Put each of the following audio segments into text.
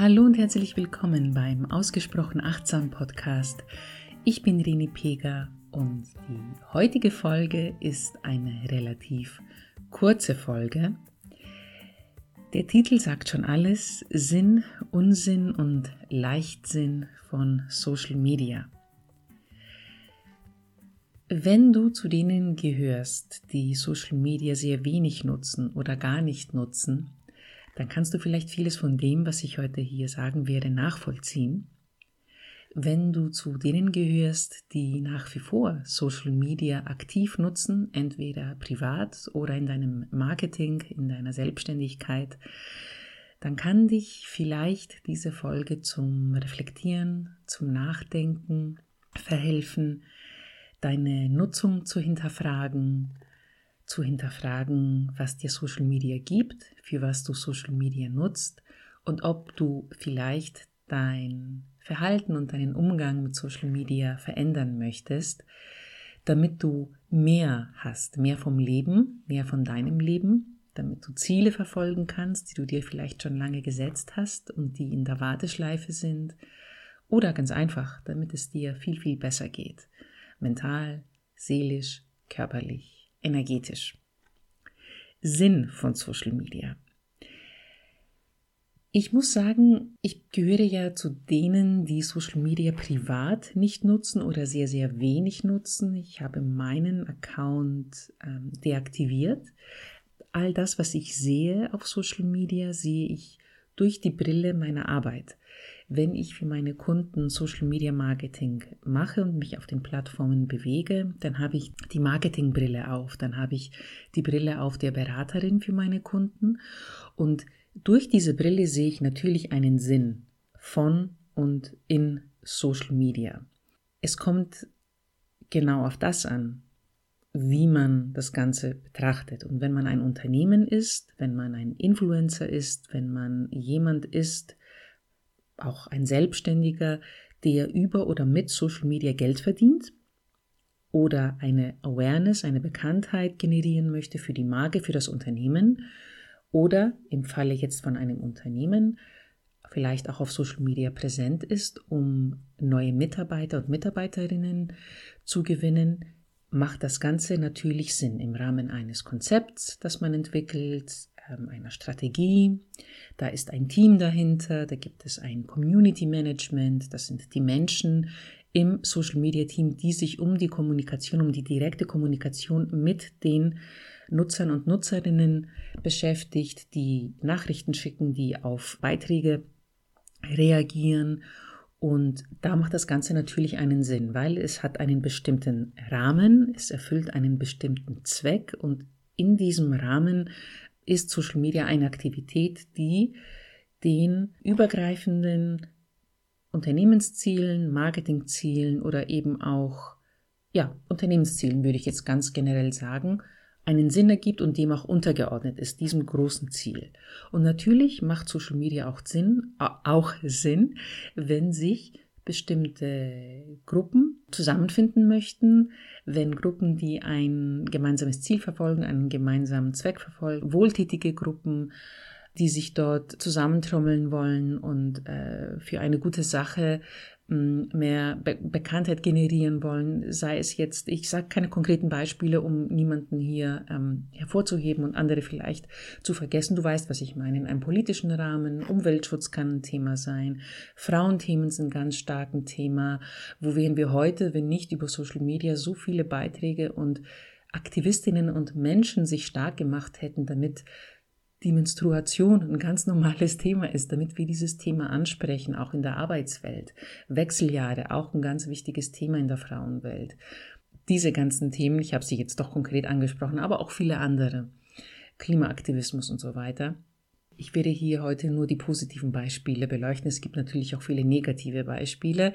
Hallo und herzlich willkommen beim Ausgesprochen Achtsam Podcast. Ich bin Rini Pega und die heutige Folge ist eine relativ kurze Folge. Der Titel sagt schon alles, Sinn, Unsinn und Leichtsinn von Social Media. Wenn du zu denen gehörst, die Social Media sehr wenig nutzen oder gar nicht nutzen, dann kannst du vielleicht vieles von dem, was ich heute hier sagen werde, nachvollziehen. Wenn du zu denen gehörst, die nach wie vor Social Media aktiv nutzen, entweder privat oder in deinem Marketing, in deiner Selbstständigkeit, dann kann dich vielleicht diese Folge zum Reflektieren, zum Nachdenken verhelfen, deine Nutzung zu hinterfragen, zu hinterfragen, was dir Social Media gibt, für was du Social Media nutzt und ob du vielleicht dein Verhalten und deinen Umgang mit Social Media verändern möchtest, damit du mehr hast, mehr vom Leben, mehr von deinem Leben, damit du Ziele verfolgen kannst, die du dir vielleicht schon lange gesetzt hast und die in der Warteschleife sind, oder ganz einfach, damit es dir viel, viel besser geht, mental, seelisch, körperlich energetisch. Sinn von Social Media. Ich muss sagen, ich gehöre ja zu denen, die Social Media privat nicht nutzen oder sehr, sehr wenig nutzen. Ich habe meinen Account ähm, deaktiviert. All das, was ich sehe auf Social Media, sehe ich durch die Brille meiner Arbeit wenn ich für meine Kunden Social Media Marketing mache und mich auf den Plattformen bewege, dann habe ich die Marketingbrille auf, dann habe ich die Brille auf der Beraterin für meine Kunden und durch diese Brille sehe ich natürlich einen Sinn von und in Social Media. Es kommt genau auf das an, wie man das Ganze betrachtet. Und wenn man ein Unternehmen ist, wenn man ein Influencer ist, wenn man jemand ist, auch ein Selbstständiger, der über oder mit Social Media Geld verdient oder eine Awareness, eine Bekanntheit generieren möchte für die Marke, für das Unternehmen oder im Falle jetzt von einem Unternehmen vielleicht auch auf Social Media präsent ist, um neue Mitarbeiter und Mitarbeiterinnen zu gewinnen, macht das Ganze natürlich Sinn im Rahmen eines Konzepts, das man entwickelt, einer Strategie. Da ist ein Team dahinter, da gibt es ein Community Management, das sind die Menschen im Social Media Team, die sich um die Kommunikation, um die direkte Kommunikation mit den Nutzern und Nutzerinnen beschäftigt, die Nachrichten schicken, die auf Beiträge reagieren. Und da macht das Ganze natürlich einen Sinn, weil es hat einen bestimmten Rahmen, es erfüllt einen bestimmten Zweck und in diesem Rahmen ist Social Media eine Aktivität, die den übergreifenden Unternehmenszielen, Marketingzielen oder eben auch ja, Unternehmenszielen würde ich jetzt ganz generell sagen, einen Sinn ergibt und dem auch untergeordnet ist, diesem großen Ziel. Und natürlich macht Social Media auch Sinn, auch Sinn, wenn sich bestimmte Gruppen zusammenfinden möchten, wenn Gruppen, die ein gemeinsames Ziel verfolgen, einen gemeinsamen Zweck verfolgen, wohltätige Gruppen, die sich dort zusammentrommeln wollen und äh, für eine gute Sache mehr Be Bekanntheit generieren wollen, sei es jetzt, ich sage keine konkreten Beispiele, um niemanden hier ähm, hervorzuheben und andere vielleicht zu vergessen. Du weißt, was ich meine. In einem politischen Rahmen, Umweltschutz kann ein Thema sein, Frauenthemen sind ganz stark ein Thema. Wo wären wir heute, wenn nicht über Social Media so viele Beiträge und Aktivistinnen und Menschen sich stark gemacht hätten, damit die Menstruation ein ganz normales Thema ist, damit wir dieses Thema ansprechen, auch in der Arbeitswelt. Wechseljahre, auch ein ganz wichtiges Thema in der Frauenwelt. Diese ganzen Themen, ich habe sie jetzt doch konkret angesprochen, aber auch viele andere. Klimaaktivismus und so weiter. Ich werde hier heute nur die positiven Beispiele beleuchten. Es gibt natürlich auch viele negative Beispiele,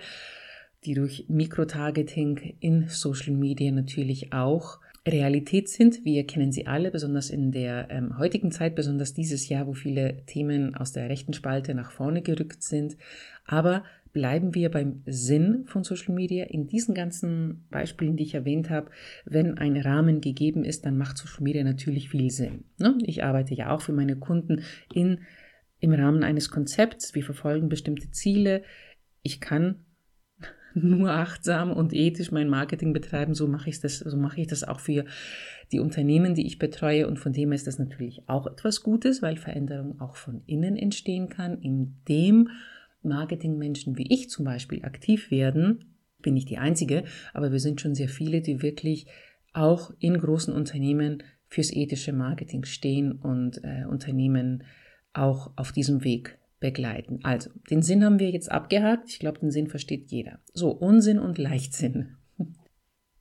die durch Mikrotargeting in Social Media natürlich auch Realität sind. Wir kennen sie alle, besonders in der ähm, heutigen Zeit, besonders dieses Jahr, wo viele Themen aus der rechten Spalte nach vorne gerückt sind. Aber bleiben wir beim Sinn von Social Media. In diesen ganzen Beispielen, die ich erwähnt habe, wenn ein Rahmen gegeben ist, dann macht Social Media natürlich viel Sinn. Ne? Ich arbeite ja auch für meine Kunden in im Rahmen eines Konzepts, wir verfolgen bestimmte Ziele. Ich kann nur achtsam und ethisch mein Marketing betreiben, so mache ich das, so mache ich das auch für die Unternehmen, die ich betreue und von dem ist das natürlich auch etwas Gutes, weil Veränderung auch von innen entstehen kann, indem Marketingmenschen wie ich zum Beispiel aktiv werden. Bin nicht die einzige, aber wir sind schon sehr viele, die wirklich auch in großen Unternehmen fürs ethische Marketing stehen und äh, Unternehmen auch auf diesem Weg begleiten. Also, den Sinn haben wir jetzt abgehakt. Ich glaube, den Sinn versteht jeder. So, Unsinn und Leichtsinn.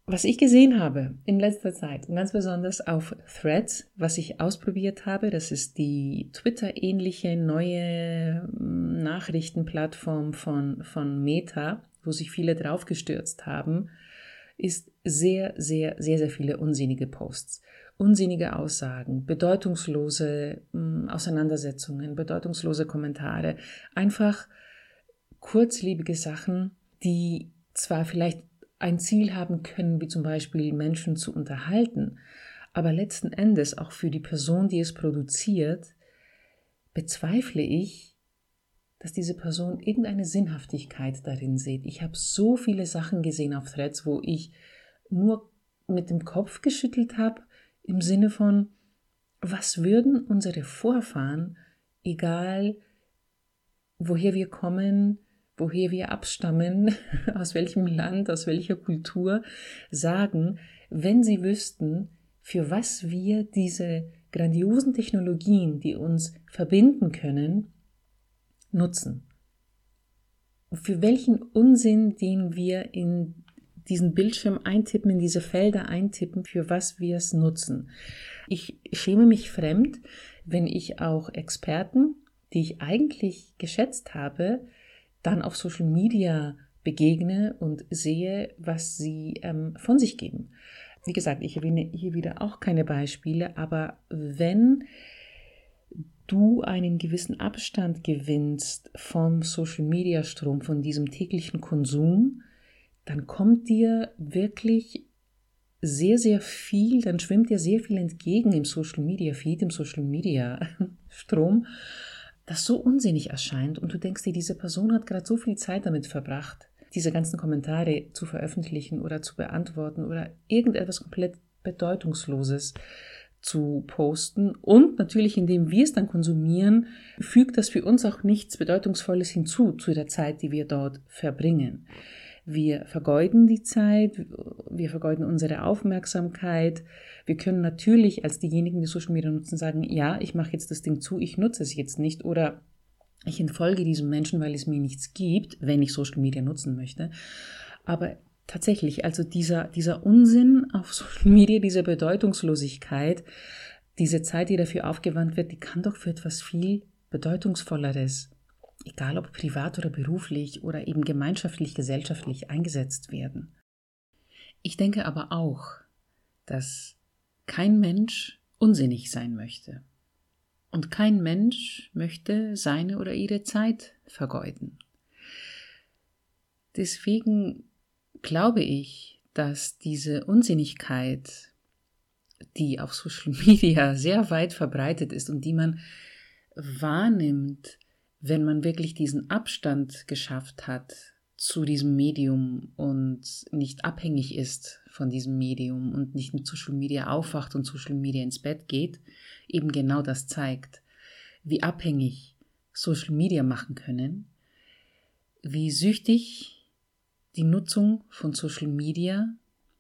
Was ich gesehen habe in letzter Zeit, ganz besonders auf Threads, was ich ausprobiert habe, das ist die Twitter-ähnliche neue hm, Nachrichtenplattform von, von Meta, wo sich viele draufgestürzt haben, ist sehr, sehr, sehr, sehr viele unsinnige Posts. Unsinnige Aussagen, bedeutungslose hm, Auseinandersetzungen, bedeutungslose Kommentare, einfach kurzlebige Sachen, die zwar vielleicht ein Ziel haben können, wie zum Beispiel Menschen zu unterhalten, aber letzten Endes auch für die Person, die es produziert, bezweifle ich, dass diese Person irgendeine Sinnhaftigkeit darin sieht. Ich habe so viele Sachen gesehen auf Threads, wo ich nur mit dem Kopf geschüttelt habe im Sinne von, was würden unsere Vorfahren, egal woher wir kommen, woher wir abstammen, aus welchem Land, aus welcher Kultur, sagen, wenn sie wüssten, für was wir diese grandiosen Technologien, die uns verbinden können, nutzen. Für welchen Unsinn, den wir in diesen Bildschirm eintippen, in diese Felder eintippen, für was wir es nutzen. Ich schäme mich fremd, wenn ich auch Experten, die ich eigentlich geschätzt habe, dann auf Social Media begegne und sehe, was sie ähm, von sich geben. Wie gesagt, ich erwähne hier wieder auch keine Beispiele, aber wenn du einen gewissen Abstand gewinnst vom Social Media Strom, von diesem täglichen Konsum, dann kommt dir wirklich sehr, sehr viel, dann schwimmt dir sehr viel entgegen im Social Media Feed, im Social Media Strom, das so unsinnig erscheint. Und du denkst dir, diese Person hat gerade so viel Zeit damit verbracht, diese ganzen Kommentare zu veröffentlichen oder zu beantworten oder irgendetwas komplett Bedeutungsloses zu posten und natürlich, indem wir es dann konsumieren, fügt das für uns auch nichts Bedeutungsvolles hinzu zu der Zeit, die wir dort verbringen. Wir vergeuden die Zeit, wir vergeuden unsere Aufmerksamkeit. Wir können natürlich als diejenigen, die Social Media nutzen, sagen, ja, ich mache jetzt das Ding zu, ich nutze es jetzt nicht oder ich entfolge diesem Menschen, weil es mir nichts gibt, wenn ich Social Media nutzen möchte. Aber tatsächlich, also dieser, dieser Unsinn auf Social Media, diese Bedeutungslosigkeit, diese Zeit, die dafür aufgewandt wird, die kann doch für etwas viel Bedeutungsvolleres egal ob privat oder beruflich oder eben gemeinschaftlich, gesellschaftlich eingesetzt werden. Ich denke aber auch, dass kein Mensch unsinnig sein möchte. Und kein Mensch möchte seine oder ihre Zeit vergeuden. Deswegen glaube ich, dass diese Unsinnigkeit, die auf Social Media sehr weit verbreitet ist und die man wahrnimmt, wenn man wirklich diesen Abstand geschafft hat zu diesem Medium und nicht abhängig ist von diesem Medium und nicht mit Social Media aufwacht und Social Media ins Bett geht, eben genau das zeigt, wie abhängig Social Media machen können, wie süchtig die Nutzung von Social Media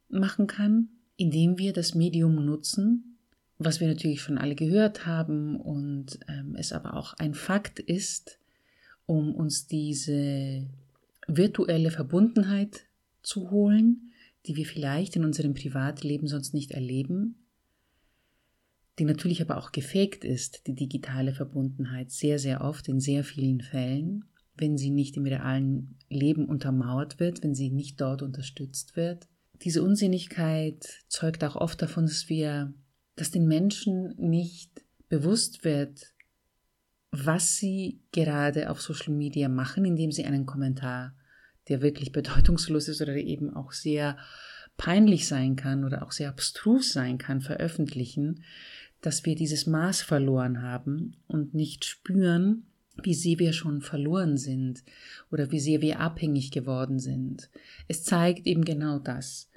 machen kann, indem wir das Medium nutzen, was wir natürlich schon alle gehört haben und ähm, es aber auch ein Fakt ist, um uns diese virtuelle Verbundenheit zu holen, die wir vielleicht in unserem Privatleben sonst nicht erleben, die natürlich aber auch gefaked ist, die digitale Verbundenheit, sehr, sehr oft in sehr vielen Fällen, wenn sie nicht im realen Leben untermauert wird, wenn sie nicht dort unterstützt wird. Diese Unsinnigkeit zeugt auch oft davon, dass wir dass den Menschen nicht bewusst wird, was sie gerade auf Social Media machen, indem sie einen Kommentar, der wirklich bedeutungslos ist oder eben auch sehr peinlich sein kann oder auch sehr abstrus sein kann, veröffentlichen, dass wir dieses Maß verloren haben und nicht spüren, wie sehr wir schon verloren sind oder wie sehr wir abhängig geworden sind. Es zeigt eben genau das,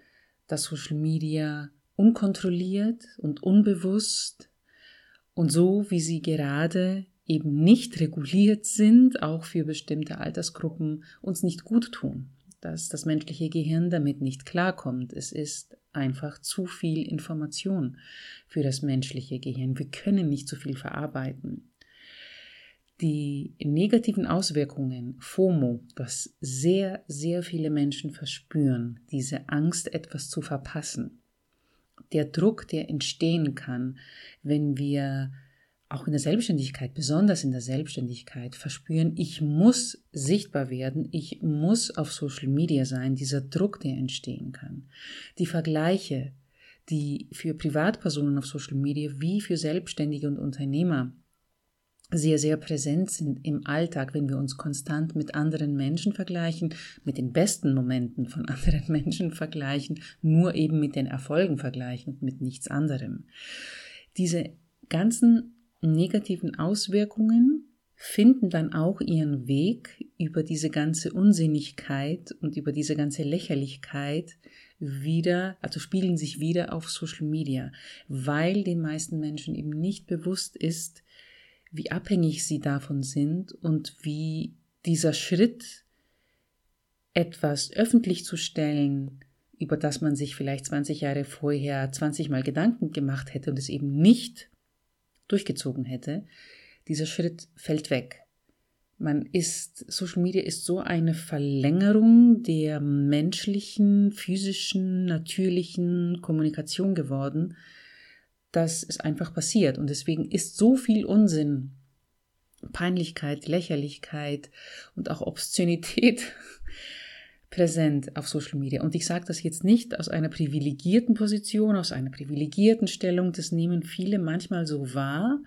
dass Social Media unkontrolliert und unbewusst und so wie sie gerade eben nicht reguliert sind, auch für bestimmte Altersgruppen, uns nicht gut tun, dass das menschliche Gehirn damit nicht klarkommt. Es ist einfach zu viel Information für das menschliche Gehirn. Wir können nicht so viel verarbeiten. Die negativen Auswirkungen, FOMO, was sehr, sehr viele Menschen verspüren, diese Angst, etwas zu verpassen, der Druck, der entstehen kann, wenn wir auch in der Selbstständigkeit, besonders in der Selbstständigkeit, verspüren, ich muss sichtbar werden, ich muss auf Social Media sein, dieser Druck, der entstehen kann. Die Vergleiche, die für Privatpersonen auf Social Media wie für Selbstständige und Unternehmer sehr, sehr präsent sind im Alltag, wenn wir uns konstant mit anderen Menschen vergleichen, mit den besten Momenten von anderen Menschen vergleichen, nur eben mit den Erfolgen vergleichen und mit nichts anderem. Diese ganzen negativen Auswirkungen finden dann auch ihren Weg über diese ganze Unsinnigkeit und über diese ganze Lächerlichkeit wieder, also spielen sich wieder auf Social Media, weil den meisten Menschen eben nicht bewusst ist, wie abhängig sie davon sind und wie dieser Schritt, etwas öffentlich zu stellen, über das man sich vielleicht 20 Jahre vorher 20 Mal Gedanken gemacht hätte und es eben nicht durchgezogen hätte, dieser Schritt fällt weg. Man ist, Social Media ist so eine Verlängerung der menschlichen, physischen, natürlichen Kommunikation geworden, dass es einfach passiert. Und deswegen ist so viel Unsinn, Peinlichkeit, Lächerlichkeit und auch Obszönität präsent auf Social Media. Und ich sage das jetzt nicht aus einer privilegierten Position, aus einer privilegierten Stellung. Das nehmen viele manchmal so wahr,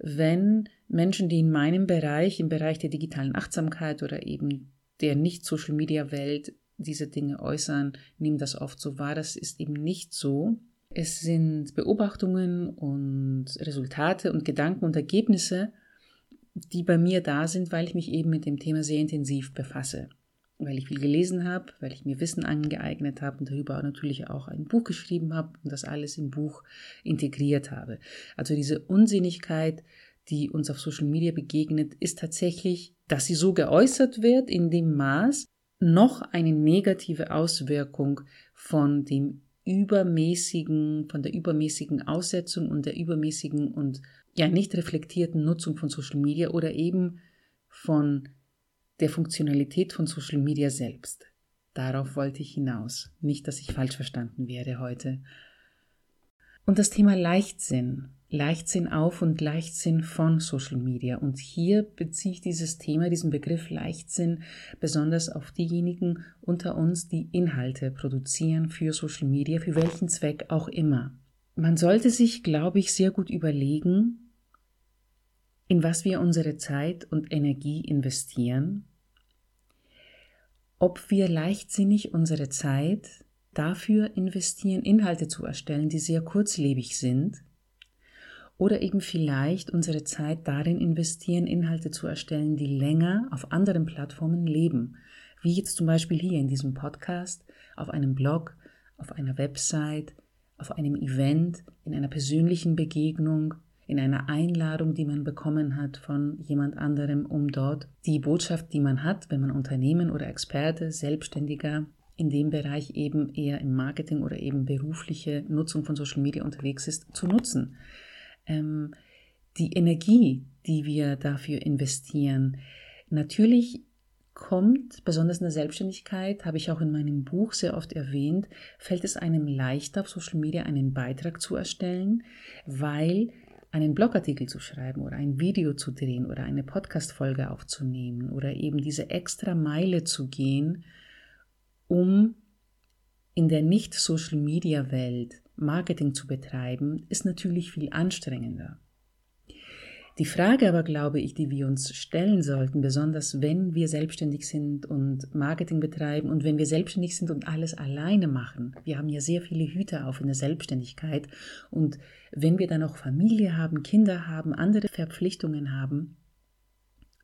wenn Menschen, die in meinem Bereich, im Bereich der digitalen Achtsamkeit oder eben der Nicht-Social-Media-Welt diese Dinge äußern, nehmen das oft so wahr. Das ist eben nicht so. Es sind Beobachtungen und Resultate und Gedanken und Ergebnisse, die bei mir da sind, weil ich mich eben mit dem Thema sehr intensiv befasse weil ich viel gelesen habe, weil ich mir Wissen angeeignet habe und darüber natürlich auch ein Buch geschrieben habe und das alles im Buch integriert habe. Also diese Unsinnigkeit, die uns auf Social Media begegnet, ist tatsächlich, dass sie so geäußert wird in dem Maß, noch eine negative Auswirkung von dem übermäßigen, von der übermäßigen Aussetzung und der übermäßigen und ja nicht reflektierten Nutzung von Social Media oder eben von der Funktionalität von Social Media selbst. Darauf wollte ich hinaus. Nicht, dass ich falsch verstanden werde heute. Und das Thema Leichtsinn. Leichtsinn auf und Leichtsinn von Social Media. Und hier beziehe ich dieses Thema, diesen Begriff Leichtsinn besonders auf diejenigen unter uns, die Inhalte produzieren für Social Media, für welchen Zweck auch immer. Man sollte sich, glaube ich, sehr gut überlegen, in was wir unsere Zeit und Energie investieren ob wir leichtsinnig unsere Zeit dafür investieren, Inhalte zu erstellen, die sehr kurzlebig sind, oder eben vielleicht unsere Zeit darin investieren, Inhalte zu erstellen, die länger auf anderen Plattformen leben, wie jetzt zum Beispiel hier in diesem Podcast, auf einem Blog, auf einer Website, auf einem Event, in einer persönlichen Begegnung in einer Einladung, die man bekommen hat von jemand anderem, um dort die Botschaft, die man hat, wenn man Unternehmen oder Experte, Selbstständiger in dem Bereich eben eher im Marketing oder eben berufliche Nutzung von Social Media unterwegs ist, zu nutzen. Ähm, die Energie, die wir dafür investieren, natürlich kommt, besonders in der Selbstständigkeit, habe ich auch in meinem Buch sehr oft erwähnt, fällt es einem leichter, auf Social Media einen Beitrag zu erstellen, weil einen Blogartikel zu schreiben oder ein Video zu drehen oder eine Podcast-Folge aufzunehmen oder eben diese extra Meile zu gehen, um in der Nicht-Social-Media-Welt Marketing zu betreiben, ist natürlich viel anstrengender. Die Frage aber, glaube ich, die wir uns stellen sollten, besonders wenn wir selbstständig sind und Marketing betreiben und wenn wir selbstständig sind und alles alleine machen. Wir haben ja sehr viele Hüte auf in der Selbstständigkeit und wenn wir dann auch Familie haben, Kinder haben, andere Verpflichtungen haben,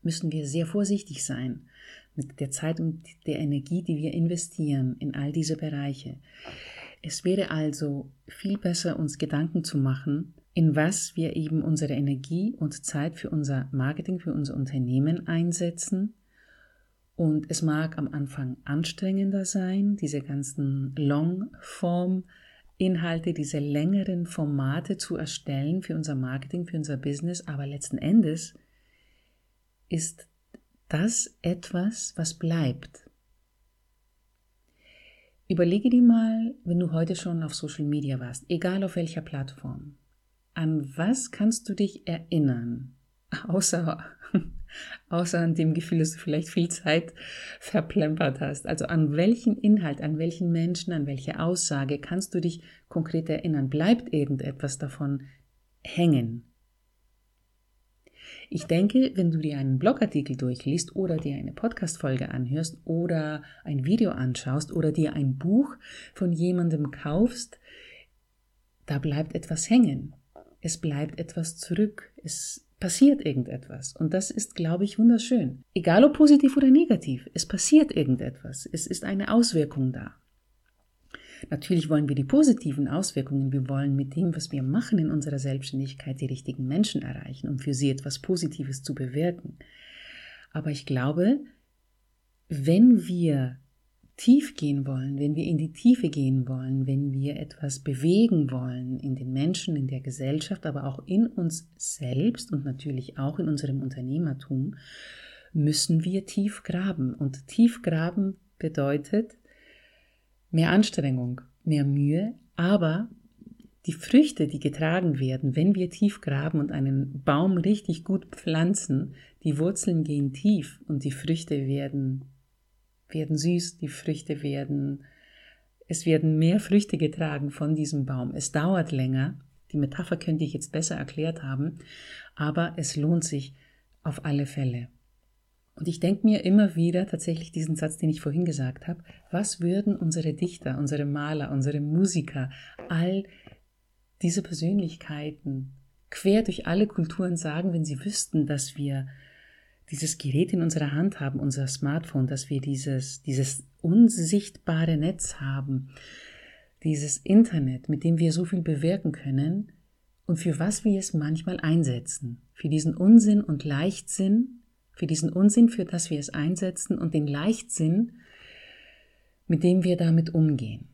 müssen wir sehr vorsichtig sein mit der Zeit und der Energie, die wir investieren in all diese Bereiche. Es wäre also viel besser, uns Gedanken zu machen, in was wir eben unsere Energie und Zeit für unser Marketing, für unser Unternehmen einsetzen. Und es mag am Anfang anstrengender sein, diese ganzen Long-Form-Inhalte, diese längeren Formate zu erstellen für unser Marketing, für unser Business, aber letzten Endes ist das etwas, was bleibt. Überlege dir mal, wenn du heute schon auf Social Media warst, egal auf welcher Plattform, an was kannst du dich erinnern, außer, außer an dem Gefühl, dass du vielleicht viel Zeit verplempert hast? Also an welchen Inhalt, an welchen Menschen, an welche Aussage kannst du dich konkret erinnern? Bleibt irgendetwas davon hängen? Ich denke, wenn du dir einen Blogartikel durchliest oder dir eine Podcast-Folge anhörst oder ein Video anschaust oder dir ein Buch von jemandem kaufst, da bleibt etwas hängen. Es bleibt etwas zurück. Es passiert irgendetwas. Und das ist, glaube ich, wunderschön. Egal ob positiv oder negativ, es passiert irgendetwas. Es ist eine Auswirkung da. Natürlich wollen wir die positiven Auswirkungen, wir wollen mit dem, was wir machen in unserer Selbstständigkeit, die richtigen Menschen erreichen, um für sie etwas Positives zu bewirken. Aber ich glaube, wenn wir tief gehen wollen, wenn wir in die Tiefe gehen wollen, wenn wir etwas bewegen wollen in den Menschen, in der Gesellschaft, aber auch in uns selbst und natürlich auch in unserem Unternehmertum, müssen wir tief graben. Und tief graben bedeutet, mehr Anstrengung, mehr Mühe, aber die Früchte, die getragen werden, wenn wir tief graben und einen Baum richtig gut pflanzen, die Wurzeln gehen tief und die Früchte werden, werden süß, die Früchte werden, es werden mehr Früchte getragen von diesem Baum. Es dauert länger, die Metapher könnte ich jetzt besser erklärt haben, aber es lohnt sich auf alle Fälle. Und ich denke mir immer wieder tatsächlich diesen Satz, den ich vorhin gesagt habe, was würden unsere Dichter, unsere Maler, unsere Musiker, all diese Persönlichkeiten quer durch alle Kulturen sagen, wenn sie wüssten, dass wir dieses Gerät in unserer Hand haben, unser Smartphone, dass wir dieses, dieses unsichtbare Netz haben, dieses Internet, mit dem wir so viel bewirken können und für was wir es manchmal einsetzen. Für diesen Unsinn und Leichtsinn, für diesen Unsinn, für das wir es einsetzen und den Leichtsinn, mit dem wir damit umgehen.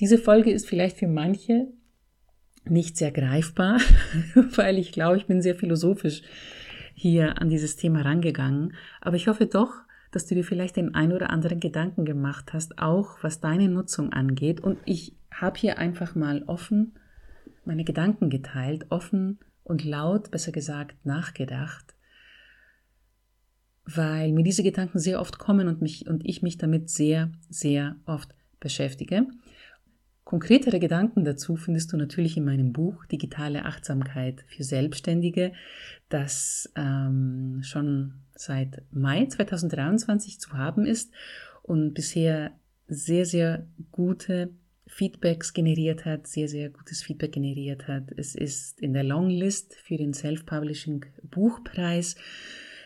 Diese Folge ist vielleicht für manche nicht sehr greifbar, weil ich glaube, ich bin sehr philosophisch hier an dieses Thema rangegangen. Aber ich hoffe doch, dass du dir vielleicht den ein oder anderen Gedanken gemacht hast, auch was deine Nutzung angeht. Und ich habe hier einfach mal offen meine Gedanken geteilt, offen und laut, besser gesagt, nachgedacht, weil mir diese Gedanken sehr oft kommen und, mich, und ich mich damit sehr, sehr oft beschäftige. Konkretere Gedanken dazu findest du natürlich in meinem Buch Digitale Achtsamkeit für Selbstständige, das ähm, schon seit Mai 2023 zu haben ist und bisher sehr, sehr gute Feedbacks generiert hat, sehr, sehr gutes Feedback generiert hat. Es ist in der Longlist für den Self-Publishing Buchpreis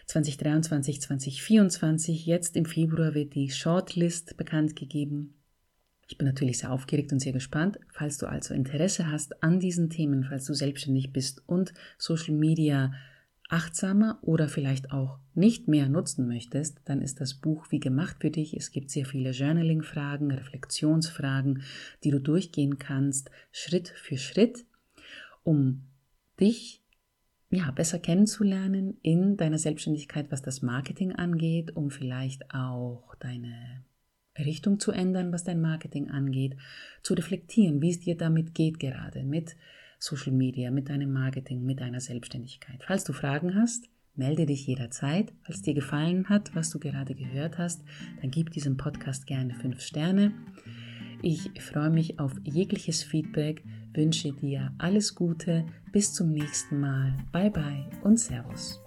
2023, 2024. Jetzt im Februar wird die Shortlist bekannt gegeben. Ich bin natürlich sehr aufgeregt und sehr gespannt. Falls du also Interesse hast an diesen Themen, falls du selbstständig bist und Social Media achtsamer oder vielleicht auch nicht mehr nutzen möchtest, dann ist das Buch wie gemacht für dich. Es gibt sehr viele Journaling-Fragen, Reflexionsfragen, die du durchgehen kannst, Schritt für Schritt, um dich ja, besser kennenzulernen in deiner Selbstständigkeit, was das Marketing angeht, um vielleicht auch deine Richtung zu ändern, was dein Marketing angeht, zu reflektieren, wie es dir damit geht gerade mit Social Media, mit deinem Marketing, mit deiner Selbstständigkeit. Falls du Fragen hast, melde dich jederzeit. Falls dir gefallen hat, was du gerade gehört hast, dann gib diesem Podcast gerne fünf Sterne. Ich freue mich auf jegliches Feedback, wünsche dir alles Gute, bis zum nächsten Mal. Bye bye und Servus.